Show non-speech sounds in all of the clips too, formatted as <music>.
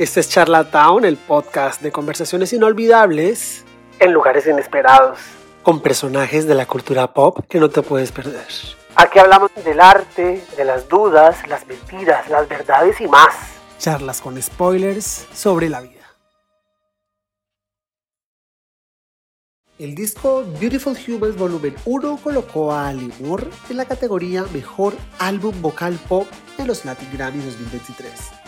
Este es Charlatown, el podcast de conversaciones inolvidables en lugares inesperados, con personajes de la cultura pop que no te puedes perder. Aquí hablamos del arte, de las dudas, las mentiras, las verdades y más. Charlas con spoilers sobre la vida. El disco Beautiful Humans Volumen 1 colocó a Ali Moore en la categoría Mejor Álbum Vocal Pop en los Latin Grammy 2023.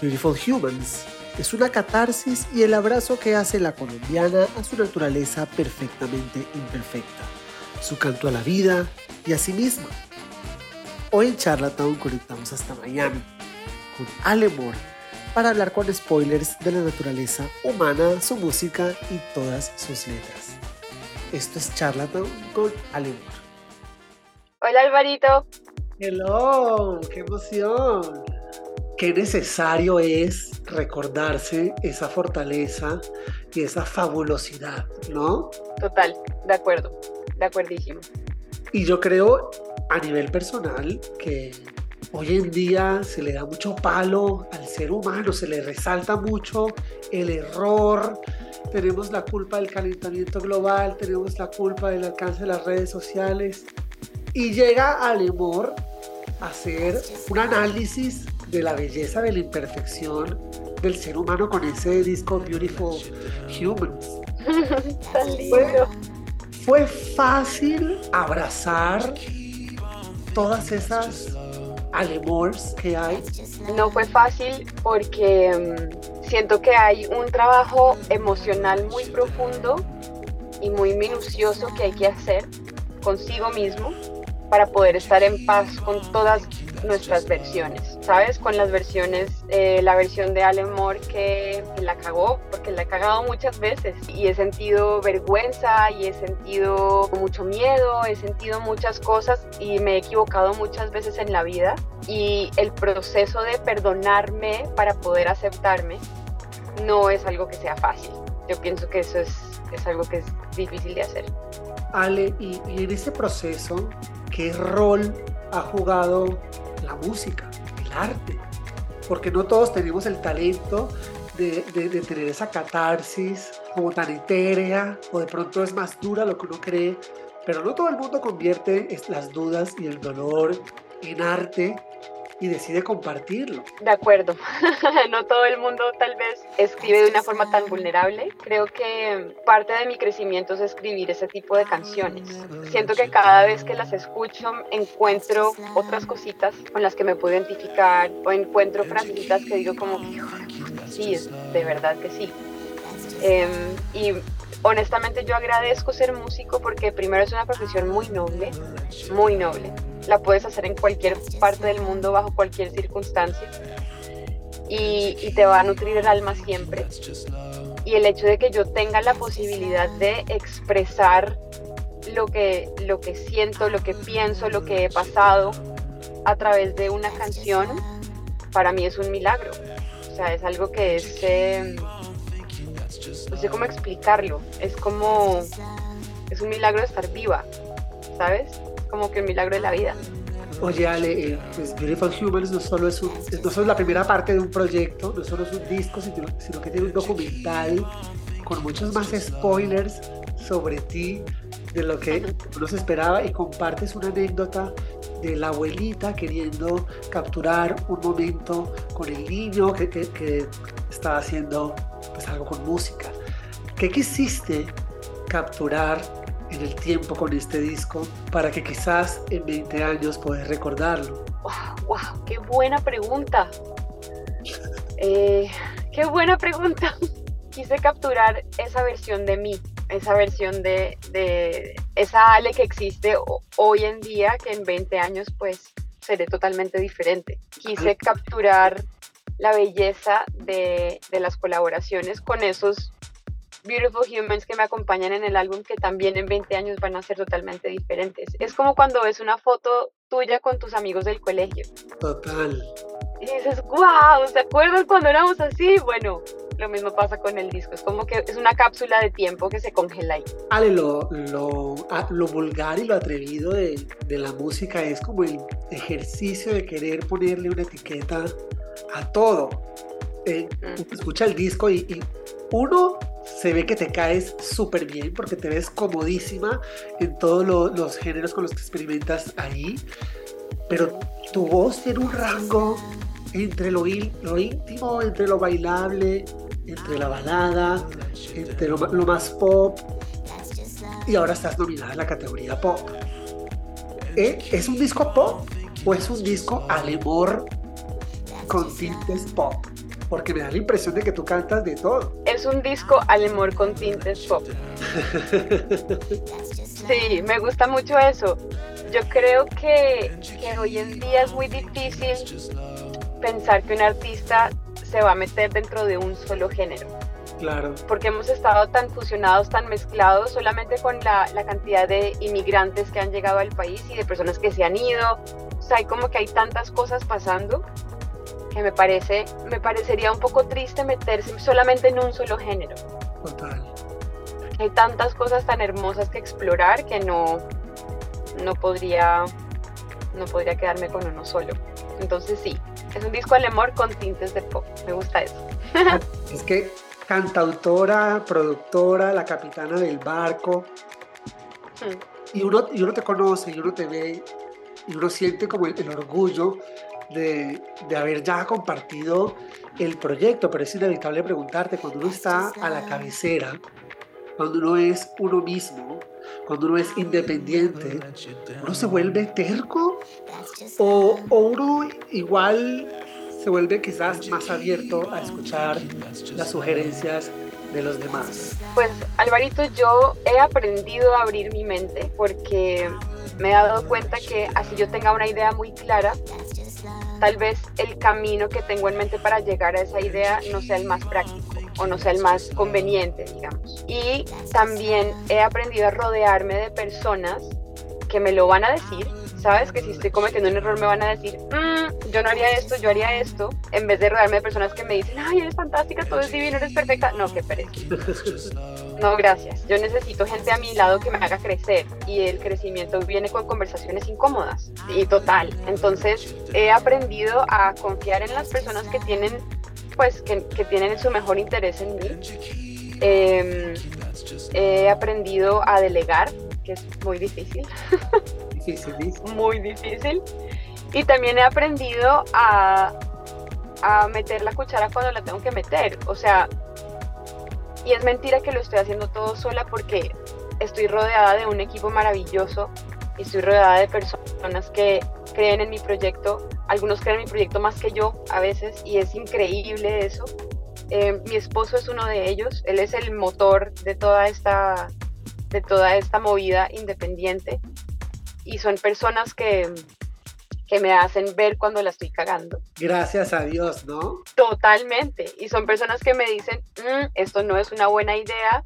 Beautiful Humans es una catarsis y el abrazo que hace la colombiana a su naturaleza perfectamente imperfecta, su canto a la vida y a sí misma. Hoy en Charlatown conectamos hasta Miami con Ale Moore para hablar con spoilers de la naturaleza humana, su música y todas sus letras. Esto es Charlatown con Ale Moore. Hola Alvarito. Hello, qué emoción qué necesario es recordarse esa fortaleza y esa fabulosidad, ¿no? Total, de acuerdo, de acuerdísimo. Y yo creo a nivel personal que hoy en día se le da mucho palo al ser humano, se le resalta mucho el error, tenemos la culpa del calentamiento global, tenemos la culpa del alcance de las redes sociales y llega al humor hacer un análisis de la belleza, de la imperfección del ser humano con ese disco Beautiful Humans. <laughs> fue, fue fácil abrazar todas esas alemores que hay. No fue fácil porque mm, siento que hay un trabajo emocional muy profundo y muy minucioso que hay que hacer consigo mismo para poder estar en paz con todas nuestras versiones, ¿sabes? Con las versiones, eh, la versión de Alan Moore que, la cagó, porque la he cagado muchas veces y he sentido vergüenza y he sentido mucho miedo, he sentido muchas cosas y me he equivocado muchas veces en la vida y el proceso de perdonarme para poder aceptarme no es algo que sea fácil. Yo pienso que eso es, es algo que es difícil de hacer. Ale, y, y en ese proceso, ¿qué rol ha jugado la música, arte, porque no todos tenemos el talento de, tener esa catarsis como tan etérea o de pronto es más dura lo que uno cree, pero no todo el mundo convierte las dudas y el dolor en arte y decide compartirlo. De acuerdo, <laughs> no todo el mundo tal vez escribe de una forma tan vulnerable. Creo que parte de mi crecimiento es escribir ese tipo de canciones. Siento que cada vez que las escucho encuentro otras cositas con las que me puedo identificar o encuentro frasecitas que digo como, sí, de verdad que sí. Em, y honestamente yo agradezco ser músico porque primero es una profesión muy noble, muy noble la puedes hacer en cualquier parte del mundo, bajo cualquier circunstancia, y, te va a nutrir el alma siempre. Y el hecho de que yo tenga la posibilidad de expresar lo que, lo que siento, lo que pienso, lo que he pasado a través de una canción, para mí es un milagro. O sea, es algo que es... Em, no sé cómo explicarlo. Es como... Es un milagro estar viva, ¿sabes? Como que un milagro de la vida. Oye, Ale, eh, pues Beautiful Humans no solo, es no solo la primera parte de un proyecto, no solo es un disco, sino, sino que tiene un documental con muchos más spoilers sobre ti, de lo que uno se esperaba, y compartes una anécdota de la abuelita queriendo capturar un momento con el niño que, que, que estaba haciendo pues, algo con música. ¿Qué quisiste capturar en el tiempo con este disco para que quizás en 20 años puedas recordarlo? ¡Wow! ¡Qué buena pregunta! Eh, ¡Qué buena pregunta! <laughs> Quise capturar esa versión de mí, esa versión de, de esa Ale que existe hoy en día, que en 20 años pues seré totalmente diferente. Quise capturar la belleza de, de las colaboraciones con esos Beautiful Humans que me acompañan en el álbum que también en 20 años van a ser totalmente diferentes. Es como cuando ves una foto tuya con tus amigos del colegio. Total. Y dices, wow, ¿se acuerdan cuando éramos así? Bueno, lo mismo pasa con el disco. Es como que es una cápsula de tiempo que se congela ahí. Ale, lo, lo, lo vulgar y lo atrevido de, de la música es como el ejercicio de querer ponerle una etiqueta a todo eh, mm. escucha el disco y, uno se ve que te caes súper bien porque te ves comodísima en todos los géneros con los que experimentas ahí, pero tu voz tiene un rango entre lo, íntimo, entre lo bailable, entre la balada, entre lo, más pop, y ahora estás nominada en la categoría pop. ¿Eh? ¿Es un disco pop o es un disco alemor con tintes pop? Porque me da la impresión de que tú cantas de todo. Es un disco alemor con tintes pop. sí, me gusta mucho eso. Yo creo que, que hoy en día es muy difícil pensar que un artista se va a meter dentro de un solo género. Claro. Porque hemos estado tan fusionados, tan mezclados, solamente con la, la, cantidad de inmigrantes que han llegado al país y de personas que se han ido. O sea, hay como que hay tantas cosas pasando que me parece, me parecería un poco triste meterse solamente en un solo género. Total. Hay tantas cosas tan hermosas que explorar que no, no podría, no podría quedarme con uno solo. Entonces sí, es un disco alemán con tintes de pop. Me gusta eso. <laughs> es que cantautora, productora, la capitana del barco. Hmm. Y, uno, y uno te conoce, y uno te ve, y uno siente como el, orgullo de, de, haber ya compartido el proyecto, pero es inevitable preguntarte, cuando uno está a la cabecera, cuando uno es uno mismo, cuando uno es independiente, uno se vuelve terco o, o uno igual se vuelve quizás más abierto a escuchar las sugerencias de los demás? Pues Alvarito, yo he aprendido a abrir mi mente porque me he dado cuenta que así yo tenga una idea muy clara, tal vez el camino que tengo en mente para llegar a esa idea no sea el más práctico o no sea el más conveniente, digamos. Y también he aprendido a rodearme de personas que me lo van a decir ¿sabes? Que si estoy cometiendo un error me van a decir, mm, yo no haría esto, yo haría esto, en vez de rodearme de personas que me dicen, ay, eres fantástica, todo es divino, eres perfecta. No, qué pereza. No, gracias. Yo necesito gente a mi lado que me haga crecer y el crecimiento viene con conversaciones incómodas y total. Entonces he aprendido a confiar en las personas que tienen, pues, que, tienen su mejor interés en mí. Em, he aprendido a delegar, que es muy difícil. <laughs> Muy difícil. Y también he aprendido a, a meter la cuchara cuando la tengo que meter. O sea, y es mentira que lo estoy haciendo todo sola porque estoy rodeada de un equipo maravilloso y estoy rodeada de personas que creen en mi proyecto. Algunos creen en mi proyecto más que yo a veces y es increíble eso. Eh, mi esposo es uno de ellos, él es el motor de toda esta, de toda esta movida independiente y son personas que, que me hacen ver cuando la estoy cagando. Gracias a Dios, ¿no? Totalmente. Y son personas que me dicen, mm, esto no es una buena idea.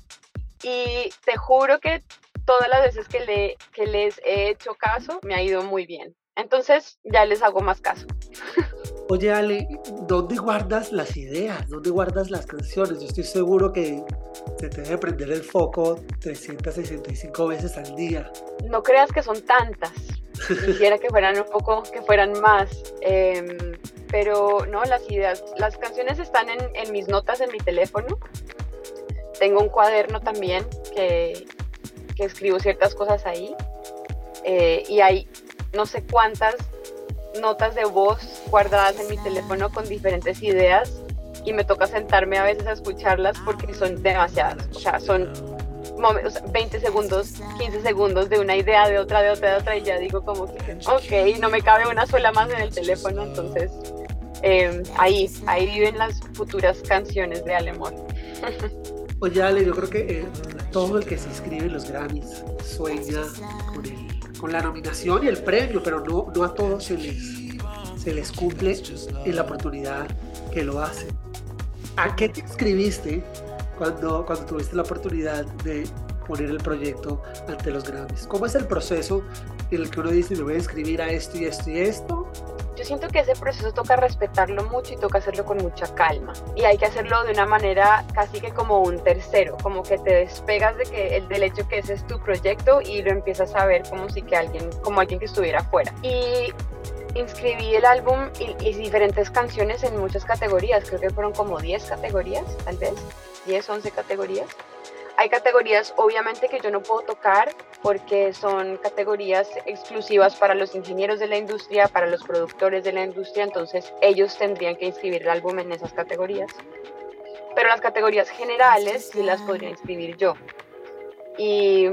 Y te juro que todas las veces que, le, que les he hecho caso, me ha ido muy bien. Entonces ya les hago más caso. <laughs> Oye, Ale, ¿dónde guardas las ideas? ¿Dónde guardas las canciones? Yo estoy seguro que se te debe prender el foco 365 veces al día. No creas que son tantas. Quisiera que fueran un poco, que fueran más. Em, pero no, las ideas, las canciones están en, en, mis notas en mi teléfono. Tengo un cuaderno también que, escribo ciertas cosas ahí. Eh, y hay no sé cuántas notas de voz guardadas en mi teléfono con diferentes ideas y me toca sentarme a veces a escucharlas porque son demasiadas. O sea, son 20 segundos, 15 segundos de una idea, de otra, de otra, de otra, y ya digo como que, ok, no me cabe una sola más en el teléfono, entonces em, ahí, ahí viven las futuras canciones de Alemón. <laughs> Oye, Ale, yo creo que eh, todo el que se inscribe en los Grammys sueña con el con la nominación y el premio, pero no, no a todos se les, se les cumple en la oportunidad que lo hacen. ¿A qué te inscribiste cuando, cuando tuviste la oportunidad de poner el proyecto ante los Grammys? ¿Cómo es el proceso en el que uno dice, me voy a inscribir a esto y esto y esto? Yo siento que ese proceso toca respetarlo mucho y toca hacerlo con mucha calma. Y hay que hacerlo de una manera casi que como un tercero, como que te despegas de que el del hecho que ese es tu proyecto y lo empiezas a ver como si que alguien, como alguien que estuviera afuera. Y inscribí el álbum y, y, diferentes canciones en muchas categorías, creo que fueron como 10 categorías, tal vez, 10, 11 categorías. Hay categorías obviamente que yo no puedo tocar porque son categorías exclusivas para los ingenieros de la industria, para los productores de la industria, entonces ellos tendrían que inscribir el álbum en esas categorías. Pero las categorías generales sí las podría inscribir yo. Y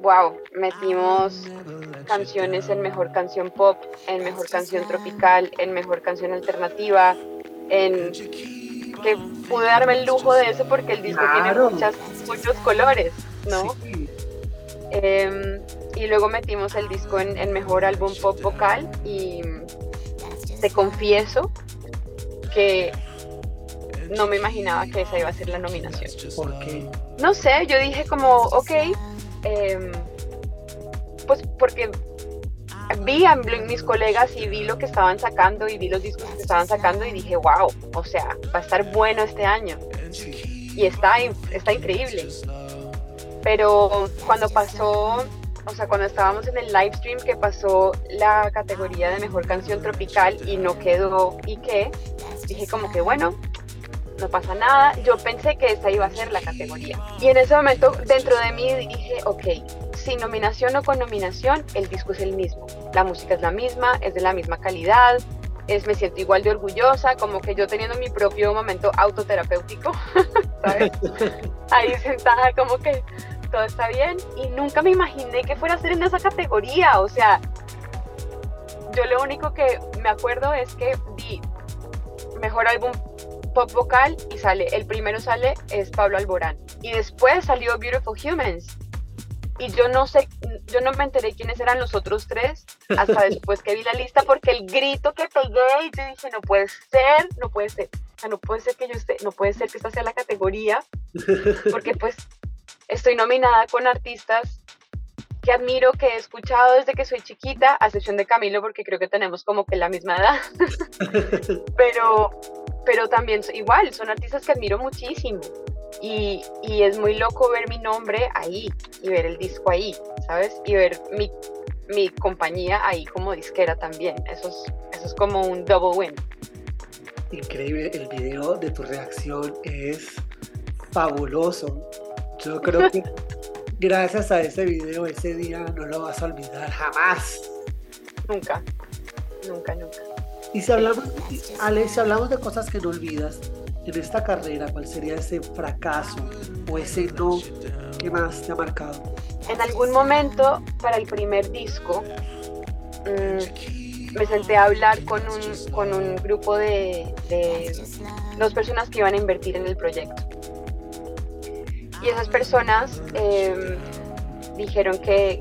wow, metimos canciones en mejor canción pop, en mejor canción tropical, en mejor canción alternativa, en que pude darme el lujo de eso porque el disco tiene muchas, muchos colores, ¿no? Em, y luego metimos el disco en, en, mejor álbum pop vocal y te confieso que no me imaginaba que esa iba a ser la nominación. ¿Por qué? No sé, yo dije como, ok, eh, pues porque vi a mis colegas y vi lo que estaban sacando y vi los discos que estaban sacando y dije, wow, o sea, va a estar bueno este año. Y está, está increíble. Pero cuando pasó, o sea, cuando estábamos en el live stream que pasó la categoría de mejor canción tropical y no quedó y qué, dije como que bueno, no pasa nada. Yo pensé que esa iba a ser la categoría. Y en ese momento dentro de mí dije, ok, sin nominación o con nominación, el disco es el mismo. La música es la misma, es de la misma calidad, es, me siento igual de orgullosa, como que yo teniendo mi propio momento autoterapéutico, <laughs> ¿sabes? <laughs> Ahí sentada como que todo está bien y nunca me imaginé que fuera a ser en esa categoría, o sea, yo lo único que me acuerdo es que vi mejor álbum pop vocal y sale, el primero sale es Pablo Alborán y después salió Beautiful Humans y yo no sé, yo no me enteré quiénes eran los otros tres hasta <laughs> después que vi la lista porque el grito que pegué y yo dije, no puede ser, no puede ser, o sea, no puede ser que yo esté, no puede ser que esta sea la categoría porque pues estoy nominada con artistas que admiro, que he escuchado desde que soy chiquita, a excepción de Camilo porque creo que tenemos como que la misma edad, <laughs> pero, pero también igual, son artistas que admiro muchísimo y, y, es muy loco ver mi nombre ahí y ver el disco ahí, ¿sabes? Y ver mi, mi compañía ahí como disquera también. Eso es, eso es como un double win. Increíble, el video de tu reacción es fabuloso. Yo creo que <laughs> gracias a ese video, ese día no lo vas a olvidar jamás. Nunca, nunca, nunca. Y si hablamos, Ale, si hablamos de cosas que no olvidas, en esta carrera, ¿cuál sería ese fracaso o ese no que más te ha marcado? En algún momento, para el primer disco, mmm, me senté a hablar con un, grupo de, de, dos personas que iban a invertir en el proyecto. Y esas personas eh, dijeron que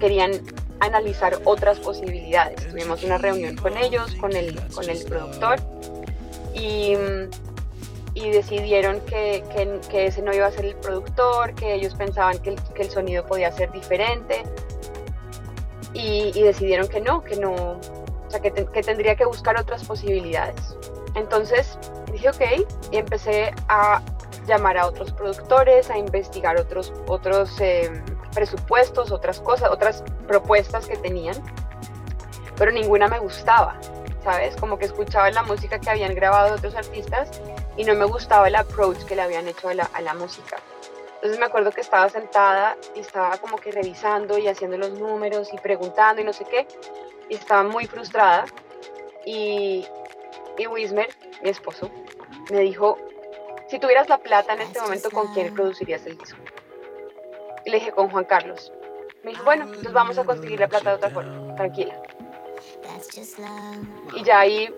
querían analizar otras posibilidades. Tuvimos una reunión con ellos, con el, con el productor y, decidieron que, que, ese no iba a ser el productor, que ellos pensaban que el, sonido podía ser diferente y, decidieron que no, que no, o sea, que tendría que buscar otras posibilidades. Entonces dije ok y empecé a llamar a otros productores, a investigar otros, otros eh, presupuestos, otras cosas, otras propuestas que tenían, pero ninguna me gustaba. ¿sabes? Como que escuchaba la música que habían grabado otros artistas y no me gustaba el approach que le habían hecho a la, a la música. Entonces me acuerdo que estaba sentada y estaba como que revisando y haciendo los números y preguntando y no sé qué, y estaba muy frustrada. Y, y Wismer, mi esposo, me dijo, si tuvieras la plata en este momento, ¿con quién producirías el disco? Y le dije, con Juan Carlos. Me dijo, bueno, entonces vamos a conseguir la plata de otra forma, tranquila. Y ya ahí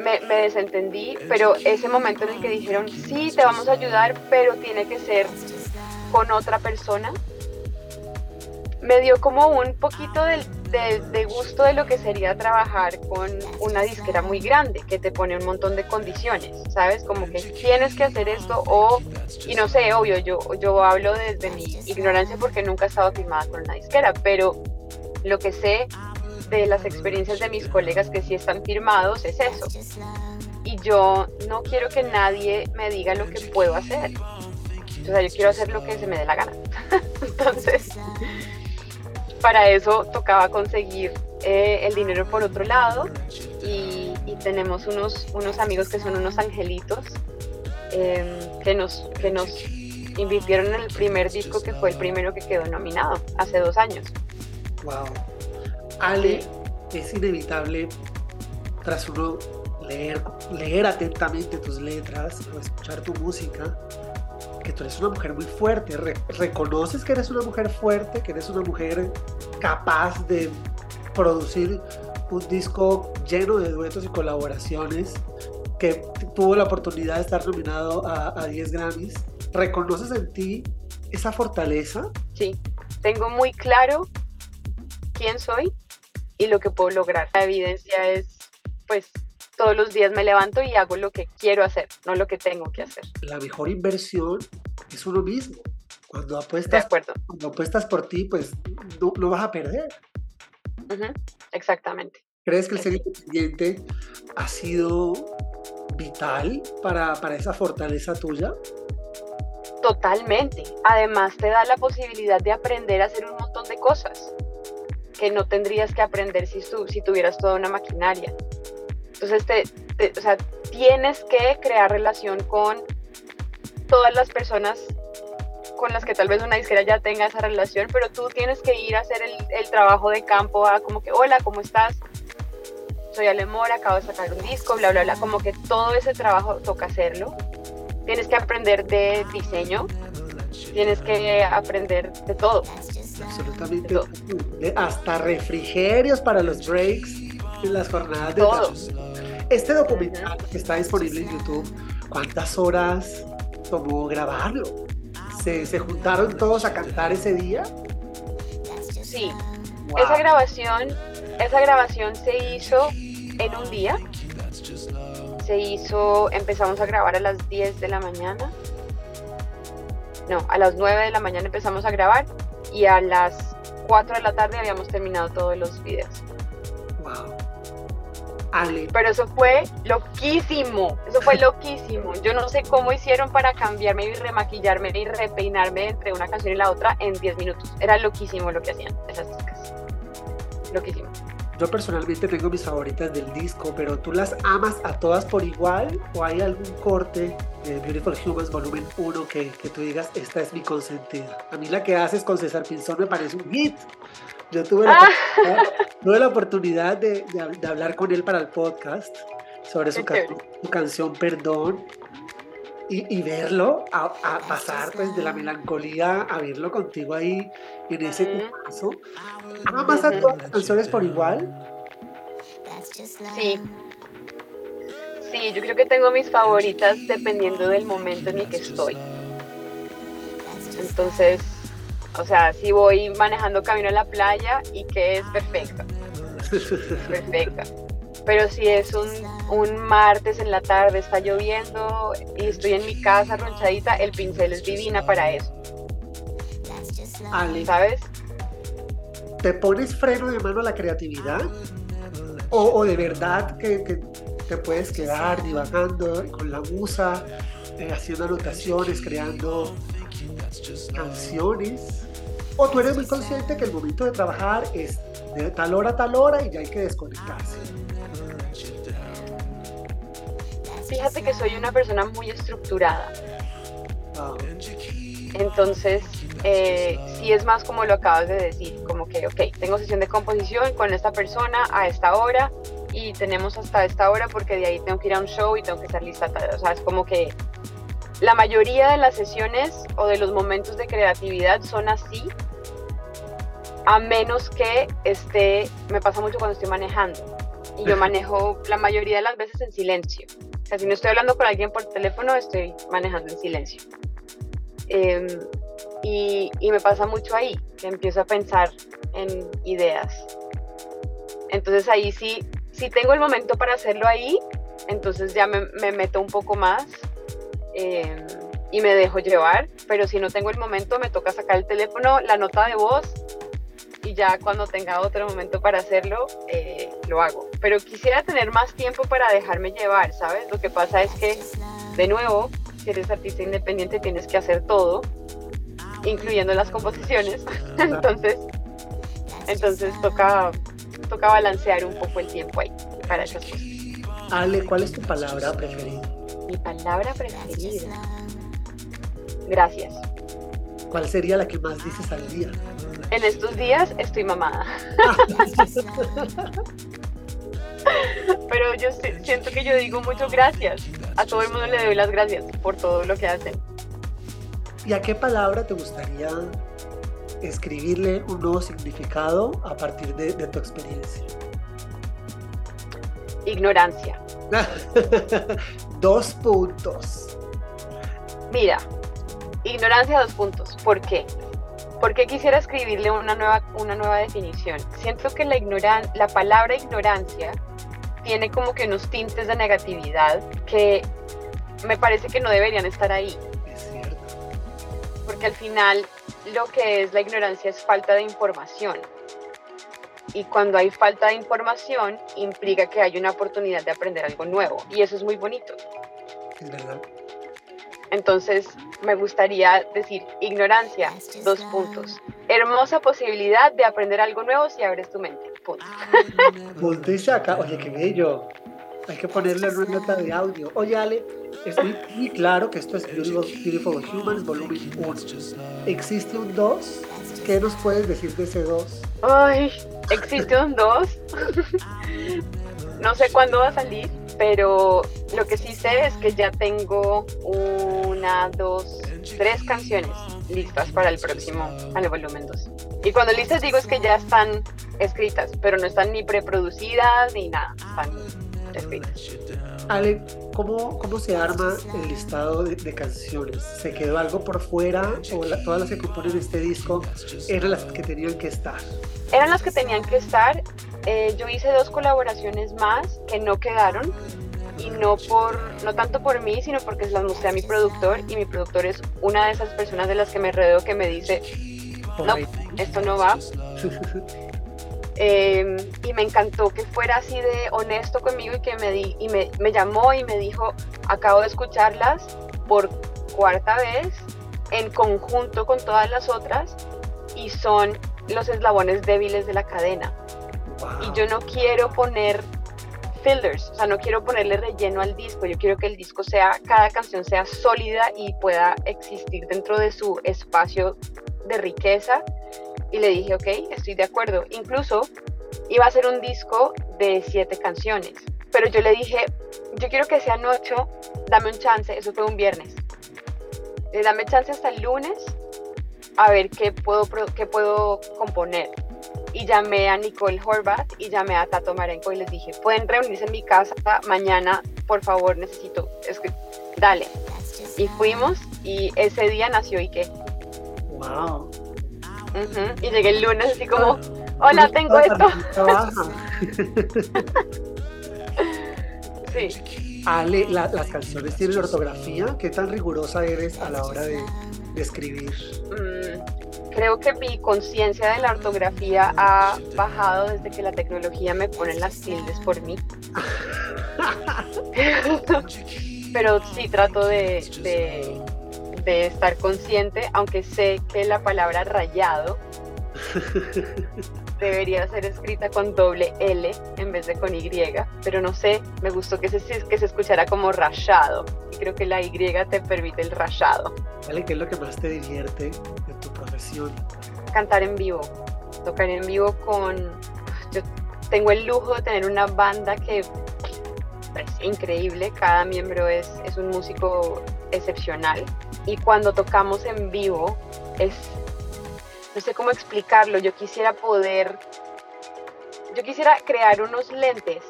me, me, desentendí, pero ese momento en el que dijeron, sí, te vamos a ayudar, pero tiene que ser con otra persona, me dio como un poquito de, de, de, gusto de lo que sería trabajar con una disquera muy grande, que te pone un montón de condiciones, ¿sabes? Como que tienes que hacer esto o, y no sé, obvio, yo, yo hablo desde mi ignorancia porque nunca he estado firmada con una disquera, pero lo que sé de las experiencias de mis colegas que sí están firmados es eso. Y yo no quiero que nadie me diga lo que puedo hacer. O sea, yo quiero hacer lo que se me dé la gana. <laughs> Entonces, para eso tocaba conseguir eh, el dinero por otro lado y, tenemos unos, unos amigos que son unos angelitos em, que, nos, que nos invirtieron en el primer disco que fue el primero que quedó nominado hace dos años. Wow. Ale, es inevitable tras uno leer, leer atentamente tus letras o escuchar tu música, que tú eres una mujer muy fuerte. reconoces que eres una mujer fuerte, que eres una mujer capaz de producir un disco lleno de duetos y colaboraciones, que tuvo la oportunidad de estar nominado a, a 10 Grammys. ¿Reconoces en ti esa fortaleza? Sí, tengo muy claro quién soy y lo que puedo lograr. La evidencia es, pues, todos los días me levanto y hago lo que quiero hacer, no lo que tengo que hacer. La mejor inversión es uno mismo. Cuando apuestas, cuando apuestas por ti, pues no, vas a perder. Exactamente. ¿Crees que el ser independiente ha sido vital para, para esa fortaleza tuya? Totalmente. Además te da la posibilidad de aprender a hacer un montón de cosas que no tendrías que aprender si, si tuvieras toda una maquinaria. Entonces, te, o sea, tienes que crear relación con todas las personas con las que tal vez una disquera ya tenga esa relación, pero tú tienes que ir a hacer el, el trabajo de campo, a como que, hola, ¿cómo estás? Soy Alemora, acabo de sacar un disco, bla, bla, bla, como que todo ese trabajo toca hacerlo. Tienes que aprender de diseño, tienes que aprender de todo. Absolutamente. hasta refrigerios para los breaks en las jornadas de todo. Este documental que está disponible en YouTube, ¿cuántas horas tomó grabarlo? ¿Se, se juntaron todos a cantar ese día? Sí. Esa grabación, esa grabación se hizo en un día. Se hizo, empezamos a grabar a las 10 de la mañana. No, a las 9 de la mañana empezamos a grabar y a las 4 de la tarde habíamos terminado todos los videos. Wow. Pero eso fue loquísimo, eso fue <laughs> loquísimo. Yo no sé cómo hicieron para cambiarme y remaquillarme y repeinarme entre una canción y la otra en 10 minutos. Era loquísimo lo que hacían esas chicas. Loquísimo. Yo personalmente tengo mis favoritas del disco, pero ¿tú las amas a todas por igual? ¿O hay algún corte de Beautiful Humans Volumen 1 que, que tú digas, esta es mi consentida? A mí la que haces con César Pinzón me parece un hit. Yo tuve la, ah. tuve la oportunidad de, de, hablar con él para el podcast sobre su, su canción Perdón y, verlo a, pasar pues de la melancolía a verlo contigo ahí en ese caso. ¿Amas a todas las canciones por igual? Sí. Sí, yo creo que tengo mis favoritas dependiendo del momento en el que estoy. Entonces, o sea, si voy manejando camino a la playa y que es perfecta. <laughs> Perfecta. Pero si es un, un, martes en la tarde, está lloviendo y estoy en mi casa ronchadita, el pincel es divina para eso. Ale, ¿Sabes? ¿Te pones freno de mano a la creatividad? ¿O, o de verdad que, que, te puedes quedar divagando con la musa, eh, haciendo anotaciones, creando canciones? ¿O tú eres muy consciente que el momento de trabajar es de tal hora a tal hora y ya hay que desconectarse? Fíjate que soy una persona muy estructurada. Entonces, eh, sí es más como lo acabas de decir, como que, ok, tengo sesión de composición con esta persona a esta hora y tenemos hasta esta hora porque de ahí tengo que ir a un show y tengo que estar lista. O sea, es como que la mayoría de las sesiones o de los momentos de creatividad son así, a menos que esté, me pasa mucho cuando estoy manejando y yo <laughs> manejo la mayoría de las veces en silencio. O si no estoy hablando con alguien por teléfono, estoy manejando en silencio. Em, y, y, me pasa mucho ahí, que empiezo a pensar en ideas. Entonces ahí sí, si tengo el momento para hacerlo ahí, entonces ya me, me meto un poco más em, y me dejo llevar, pero si no tengo el momento me toca sacar el teléfono, la nota de voz y ya cuando tenga otro momento para hacerlo, eh, lo hago. Pero quisiera tener más tiempo para dejarme llevar, ¿sabes? Lo que pasa es que, de nuevo, si eres artista independiente tienes que hacer todo, incluyendo las composiciones. <laughs> entonces, entonces toca, toca balancear un poco el tiempo ahí para esas cosas. Ale, ¿cuál es tu palabra preferida? Mi palabra preferida. Gracias. ¿Cuál sería la que más dices al día? En estos días estoy mamada. <laughs> <laughs> Pero yo siento que yo digo mucho gracias. A todo el mundo le doy las gracias por todo lo que hacen. ¿Y a qué palabra te gustaría escribirle un nuevo significado a partir de, tu experiencia? Ignorancia. <laughs> dos puntos. Mira, ignorancia dos puntos. ¿Por qué? Porque quisiera escribirle una nueva, una nueva definición. Siento que la, ignoran la palabra ignorancia tiene como que unos tintes de negatividad que me parece que no deberían estar ahí. Es cierto. Porque al final lo que es la ignorancia es falta de información. Y cuando hay falta de información implica que hay una oportunidad de aprender algo nuevo. Y eso es muy bonito. Es verdad. Entonces, me gustaría decir ignorancia, dos puntos. Hermosa posibilidad de aprender algo nuevo si abres tu mente. Punto. Punto y saca. Oye, qué bello. Hay que ponerle una nota de audio. Oye, Ale, es muy, claro que esto es Beautiful, Humans Volumen 1. ¿Existe un 2? ¿Qué nos puedes decir de ese 2? Ay, existe un 2. no sé cuándo va a salir, pero lo que sí sé es que ya tengo una, dos, tres canciones listas para el próximo, para volumen 2. Y cuando listas digo es que ya están escritas, pero no están ni preproducidas ni nada, están escritas. Ale, ¿cómo, ¿cómo se arma el listado de, canciones? ¿Se quedó algo por fuera o todas las que componen este disco eran las que tenían que estar? Eran las que tenían que estar. Eh, yo hice dos colaboraciones más que no quedaron y no por no tanto por mí sino porque las mostré a mi productor y mi productor es una de esas personas de las que me rodeo que me dice no esto no va. <laughs> Em, y me encantó que fuera así de honesto conmigo y que me, di, y me, me llamó y me dijo acabo de escucharlas por cuarta vez en conjunto con todas las otras y son los eslabones débiles de la cadena y yo no quiero poner fillers, o sea, no quiero ponerle relleno al disco, yo quiero que el disco sea, cada canción sea sólida y pueda existir dentro de su espacio de riqueza. Y le dije, ok, estoy de acuerdo. Incluso iba a ser un disco de siete canciones, pero yo le dije, yo quiero que sean ocho, dame un chance, eso fue un viernes. Le dame chance hasta el lunes a ver qué puedo, qué puedo componer y llamé a Nicole Horvath y llamé a Tato Marenco y les dije, pueden reunirse en mi casa mañana, por favor, necesito, es que, dale. Y fuimos y ese día nació Ike. Wow. Y llegué el lunes así como, hola, tengo esto. <laughs> sí. Ale, las canciones tienen ortografía. ¿Qué tan rigurosa eres a la hora de, escribir? Mm, creo que mi conciencia de la ortografía ha bajado desde que la tecnología me pone las tildes por mí. <laughs> <laughs> Pero sí trato de, de, estar consciente, aunque sé que la palabra rayado <laughs> debería ser escrita con doble L en vez de con Y, pero no sé, me gustó que se, que se escuchara como rayado y creo que la Y te permite el rayado. ¿Vale? ¿Qué es lo que más te divierte de tu profesión? Cantar en vivo, tocar en vivo con... Yo tengo el lujo de tener una banda que es increíble, cada miembro es, es un músico excepcional y cuando tocamos en vivo es no sé cómo explicarlo, yo quisiera poder, yo quisiera crear unos lentes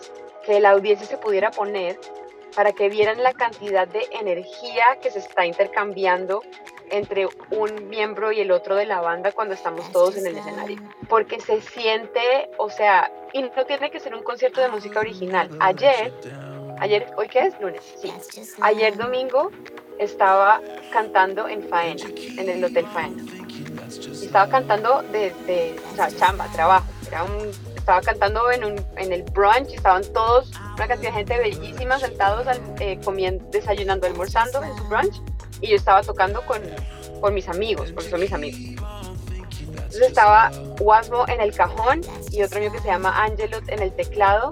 que la audiencia se pudiera poner para que vieran la cantidad de energía que se está intercambiando entre un miembro y el otro de la banda cuando estamos todos en el escenario. Porque se siente, o sea, y no tiene que ser un concierto de música original. Ayer, ayer, ¿hoy qué es? Lunes, sí. Ayer domingo estaba cantando en Faena, en el Hotel Faena estaba cantando de, o sea, chamba, trabajo. Era un, estaba cantando en, un, en el brunch, estaban todos, una cantidad de gente bellísima, sentados, eh, comiendo, desayunando, almorzando en su brunch, y yo estaba tocando con, con mis amigos, porque son mis amigos. Entonces estaba Wasmo en el cajón y otro mío que se llama Angelot en el teclado.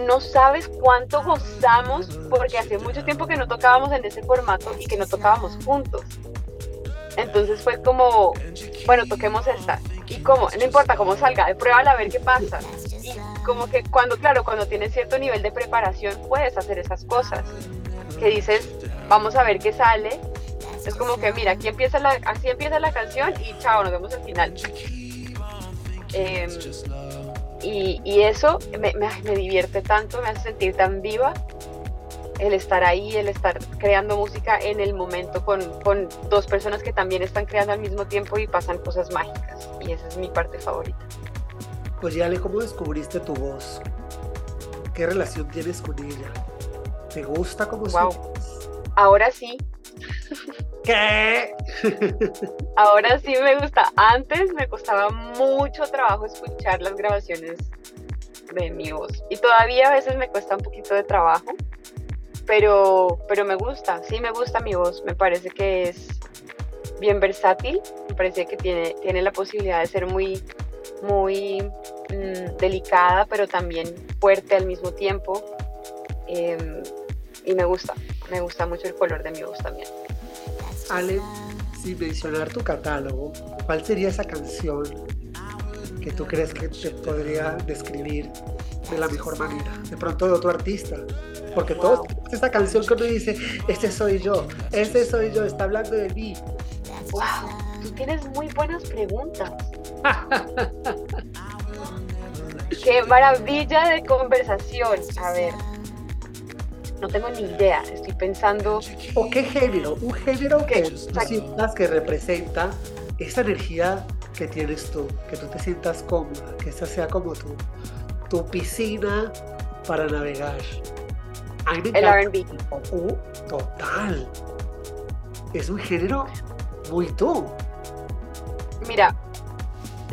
No sabes cuánto gozamos porque hace mucho tiempo que no tocábamos en ese formato y que no tocábamos juntos. Entonces fue como, bueno, toquemos esta. Y como, no importa cómo salga, pruébala a ver qué pasa. Y como que cuando, claro, cuando tienes cierto nivel de preparación, puedes hacer esas cosas. Que dices, vamos a ver qué sale. Es como que, mira, aquí empieza la, así empieza la canción y chao, nos vemos al final. Em, y, y, eso me, me, me divierte tanto, me hace sentir tan viva el estar ahí, el estar creando música en el momento con, con, dos personas que también están creando al mismo tiempo y pasan cosas mágicas. Y esa es mi parte favorita. Pues Yale, ¿cómo descubriste tu voz? ¿Qué relación tienes con ella? ¿Te gusta cómo wow. Ahora sí. <laughs> ¿Qué? <laughs> Ahora sí me gusta. Antes me costaba mucho trabajo escuchar las grabaciones de mi voz. Y todavía a veces me cuesta un poquito de trabajo pero, pero me gusta, sí me gusta mi voz, me parece que es bien versátil, me parece que tiene, tiene la posibilidad de ser muy, muy mm, delicada, pero también fuerte al mismo tiempo. Em, y me gusta, me gusta mucho el color de mi voz también. Ale, sin mencionar tu catálogo, ¿cuál sería esa canción que tú crees que te podría describir de la mejor manera? De pronto de otro artista, porque todo esta canción que uno dice, este soy yo, este soy yo, está hablando de mí. Wow, tú tienes muy buenas preguntas. <laughs> Qué maravilla de conversación. A ver, no tengo ni idea, estoy pensando. ¿O qué género? Un género que tú sientas que representa esa energía que tienes tú, que tú te sientas cómoda, que esa sea como tu, tu piscina para navegar el RB. Total. Es un género muy tú. Mira,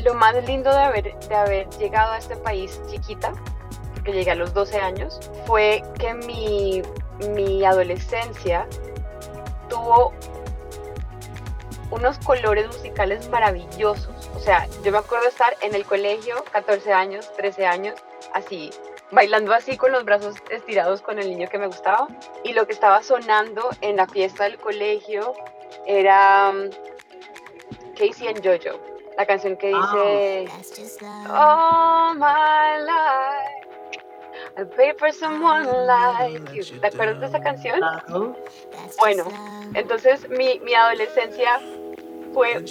lo más lindo de haber, de haber llegado a este país chiquita, porque llegué a los 12 años, fue que mi, mi adolescencia tuvo unos colores musicales maravillosos. O sea, yo me acuerdo estar en el colegio, 14 años, 13 años, así, bailando así con los brazos estirados con el niño que me gustaba. Y lo que estaba sonando en la fiesta del colegio era um, Casey and Jojo, la canción que dice Oh my life, I pay for someone like you. ¿Te acuerdas de esa canción? Bueno, entonces mi, mi adolescencia fue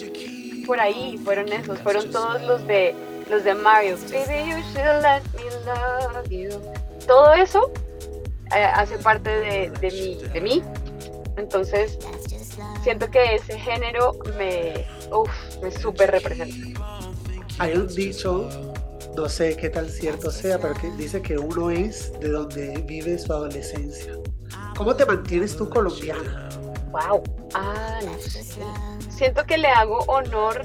por ahí, fueron esos, fueron todos los de los de Mario, Baby, you should let me love you. Todo eso eh, hace parte de, de mí. Entonces, siento que ese género me, uf, me súper representa. Hay un dicho, no sé qué tan cierto sea, pero que dice que uno es de donde vive su adolescencia. ¿Cómo te mantienes tú colombiana? Wow. Ah, no sé. Siento que le hago honor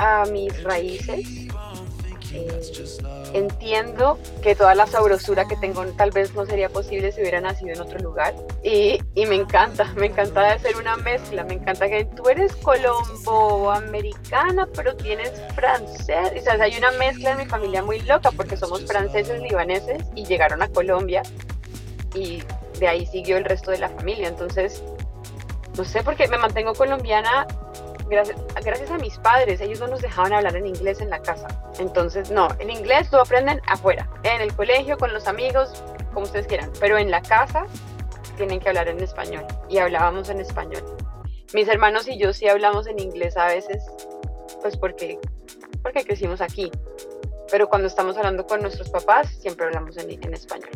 a mis raíces entiendo que toda la sabrosura que tengo tal vez no sería posible si hubiera nacido en otro lugar. Y, y me encanta, me encanta hacer una mezcla. Me encanta que tú eres colombo-americana, pero tienes francés. O sea, hay una mezcla en mi familia muy loca porque somos franceses, libaneses y llegaron a Colombia. Y de ahí siguió el resto de la familia. Entonces, no sé por qué me mantengo colombiana gracias, gracias a mis padres, ellos no nos dejaban hablar en inglés en la casa. Entonces, no, en inglés lo aprenden afuera, en el colegio, con los amigos, como ustedes quieran, pero en la casa tienen que hablar en español y hablábamos en español. Mis hermanos y yo sí hablamos en inglés a veces, pues porque, porque crecimos aquí, pero cuando estamos hablando con nuestros papás siempre hablamos en, en español.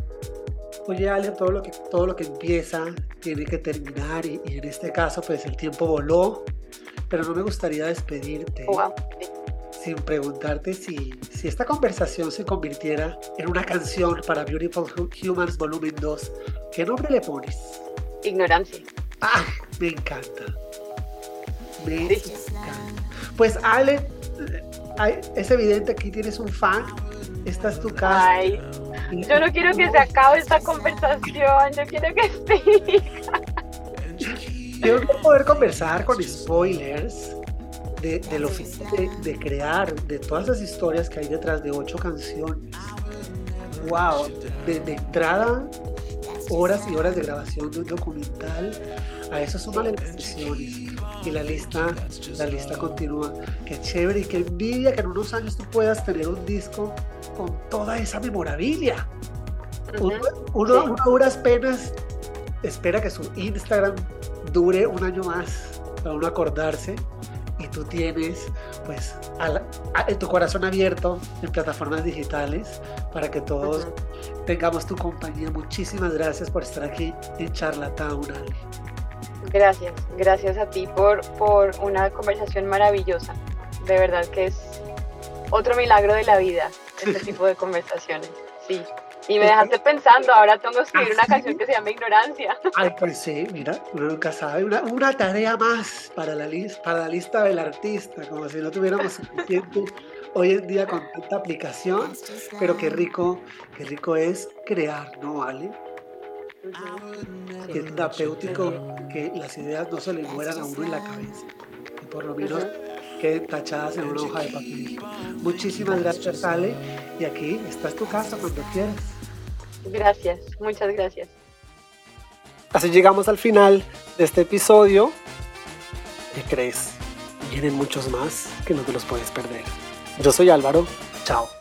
Oye, Ale, todo lo, que, todo lo que empieza tiene que terminar y, y en este caso, pues el tiempo voló pero no me gustaría despedirte sin preguntarte si, si esta conversación se convirtiera en una canción para Beautiful Humans Volumen 2. ¿Qué nombre le pones? Ignorancia. Ah, me encanta. Me encanta. Pues Ale, es evidente que tienes un fan. Esta es tu casa. Ay, yo no quiero que se acabe esta conversación. Yo quiero que siga. Quiero poder conversar con spoilers de, del oficio de, de, crear, de todas las historias que hay detrás de ocho canciones. ¡Wow! De, de entrada, horas y horas de grabación de un documental, a eso suman las sesiones y la lista, la lista continúa. Qué chévere y qué envidia que en unos años tú puedas tener un disco con toda esa memorabilia. Uno, uno, a duras penas espera que su Instagram dure un año más para uno acordarse y tú tienes pues en tu corazón abierto en plataformas digitales para que todos tengamos tu compañía. Muchísimas gracias por estar aquí en Charlatown. Gracias, gracias a ti por, por una conversación maravillosa. De verdad que es otro milagro de la vida, este <laughs> tipo de conversaciones. Sí. Y me dejaste pensando, ahora tengo que escribir una canción que se llama Ignorancia. Ay, pues sí, mira, uno nunca sabe. Una, una tarea más para la, lista, para la lista del artista, como si no tuviéramos suficiente hoy en día con tanta aplicación. Pero qué rico, qué rico es crear, ¿no, vale? es terapéutico que las ideas no se le mueran a uno en la cabeza, y por lo menos queden tachadas en una hoja de papel. Muchísimas gracias, Ale, y aquí está tu casa cuando quieras. Gracias, muchas gracias. Así llegamos al final de este episodio. ¿Qué crees? Vienen muchos más que no te los puedes perder. Yo soy Álvaro. Chao.